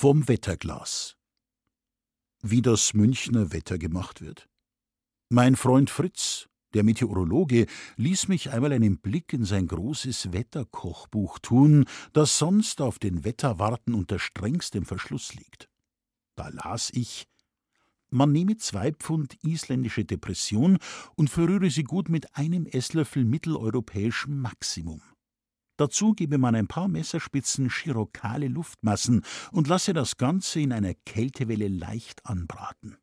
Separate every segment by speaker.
Speaker 1: Vom Wetterglas. Wie das Münchner Wetter gemacht wird. Mein Freund Fritz, der Meteorologe, ließ mich einmal einen Blick in sein großes Wetterkochbuch tun, das sonst auf den Wetterwarten unter strengstem Verschluss liegt. Da las ich, man nehme zwei Pfund isländische Depression und verrühre sie gut mit einem Esslöffel mitteleuropäischem Maximum. Dazu gebe man ein paar Messerspitzen chirokale Luftmassen und lasse das Ganze in einer Kältewelle leicht anbraten.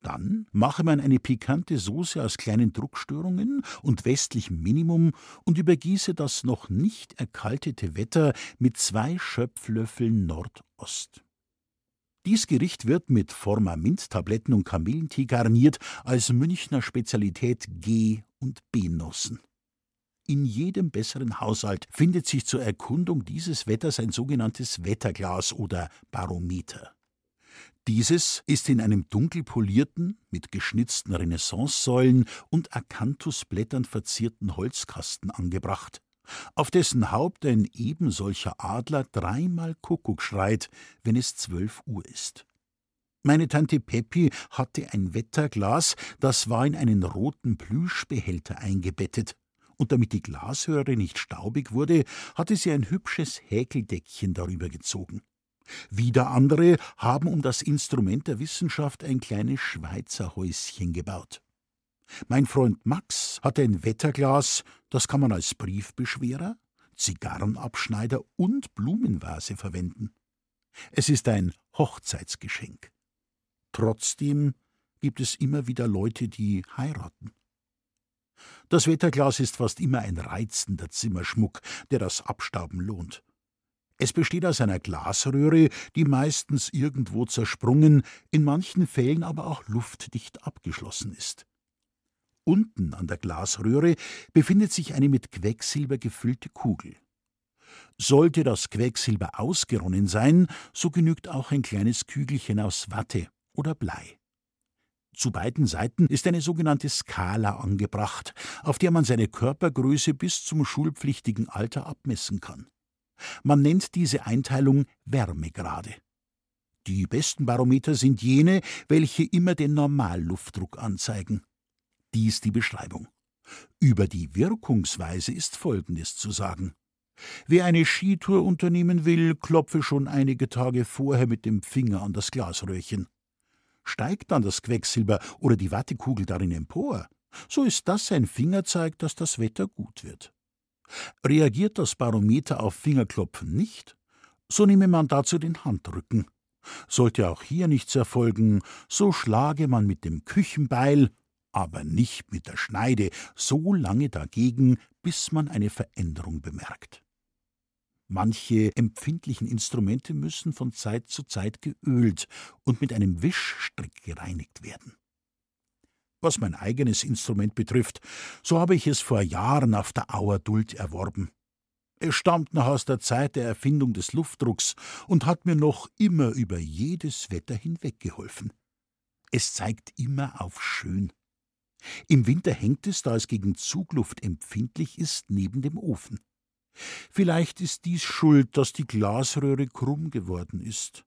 Speaker 1: Dann mache man eine pikante Soße aus kleinen Druckstörungen und westlichem Minimum und übergieße das noch nicht erkaltete Wetter mit zwei Schöpflöffeln Nordost. Dies Gericht wird mit Formamint-Tabletten und Kamillentee garniert als Münchner Spezialität G- und B-Nossen. In jedem besseren Haushalt findet sich zur Erkundung dieses Wetters ein sogenanntes Wetterglas oder Barometer. Dieses ist in einem dunkel polierten, mit geschnitzten Renaissancesäulen und Akanthusblättern verzierten Holzkasten angebracht, auf dessen Haupt ein ebensolcher Adler dreimal Kuckuck schreit, wenn es zwölf Uhr ist. Meine Tante Peppi hatte ein Wetterglas, das war in einen roten Plüschbehälter eingebettet und damit die Glashöre nicht staubig wurde, hatte sie ein hübsches Häkeldeckchen darüber gezogen. Wieder andere haben um das Instrument der Wissenschaft ein kleines Schweizer Häuschen gebaut. Mein Freund Max hatte ein Wetterglas, das kann man als Briefbeschwerer, Zigarrenabschneider und Blumenvase verwenden. Es ist ein Hochzeitsgeschenk. Trotzdem gibt es immer wieder Leute, die heiraten. Das Wetterglas ist fast immer ein reizender Zimmerschmuck, der das Abstauben lohnt. Es besteht aus einer Glasröhre, die meistens irgendwo zersprungen, in manchen Fällen aber auch luftdicht abgeschlossen ist. Unten an der Glasröhre befindet sich eine mit Quecksilber gefüllte Kugel. Sollte das Quecksilber ausgeronnen sein, so genügt auch ein kleines Kügelchen aus Watte oder Blei. Zu beiden Seiten ist eine sogenannte Skala angebracht, auf der man seine Körpergröße bis zum schulpflichtigen Alter abmessen kann. Man nennt diese Einteilung Wärmegrade. Die besten Barometer sind jene, welche immer den Normalluftdruck anzeigen. Dies die Beschreibung. Über die Wirkungsweise ist Folgendes zu sagen. Wer eine Skitour unternehmen will, klopfe schon einige Tage vorher mit dem Finger an das Glasröhrchen. Steigt dann das Quecksilber oder die Wattekugel darin empor, so ist das ein Fingerzeig, dass das Wetter gut wird. Reagiert das Barometer auf Fingerklopfen nicht, so nehme man dazu den Handrücken. Sollte auch hier nichts erfolgen, so schlage man mit dem Küchenbeil, aber nicht mit der Schneide, so lange dagegen, bis man eine Veränderung bemerkt. Manche empfindlichen Instrumente müssen von Zeit zu Zeit geölt und mit einem Wischstrick gereinigt werden. Was mein eigenes Instrument betrifft, so habe ich es vor Jahren auf der Auer Duld erworben. Es stammt noch aus der Zeit der Erfindung des Luftdrucks und hat mir noch immer über jedes Wetter hinweg geholfen. Es zeigt immer auf schön. Im Winter hängt es, da es gegen Zugluft empfindlich ist, neben dem Ofen. Vielleicht ist dies schuld, dass die Glasröhre krumm geworden ist.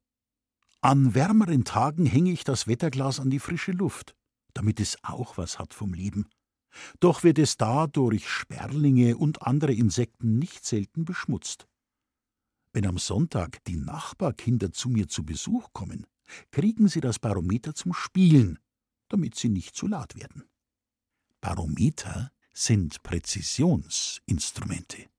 Speaker 1: An wärmeren Tagen hänge ich das Wetterglas an die frische Luft, damit es auch was hat vom Leben. Doch wird es da durch Sperlinge und andere Insekten nicht selten beschmutzt. Wenn am Sonntag die Nachbarkinder zu mir zu Besuch kommen, kriegen sie das Barometer zum Spielen, damit sie nicht zu laut werden. Barometer sind Präzisionsinstrumente.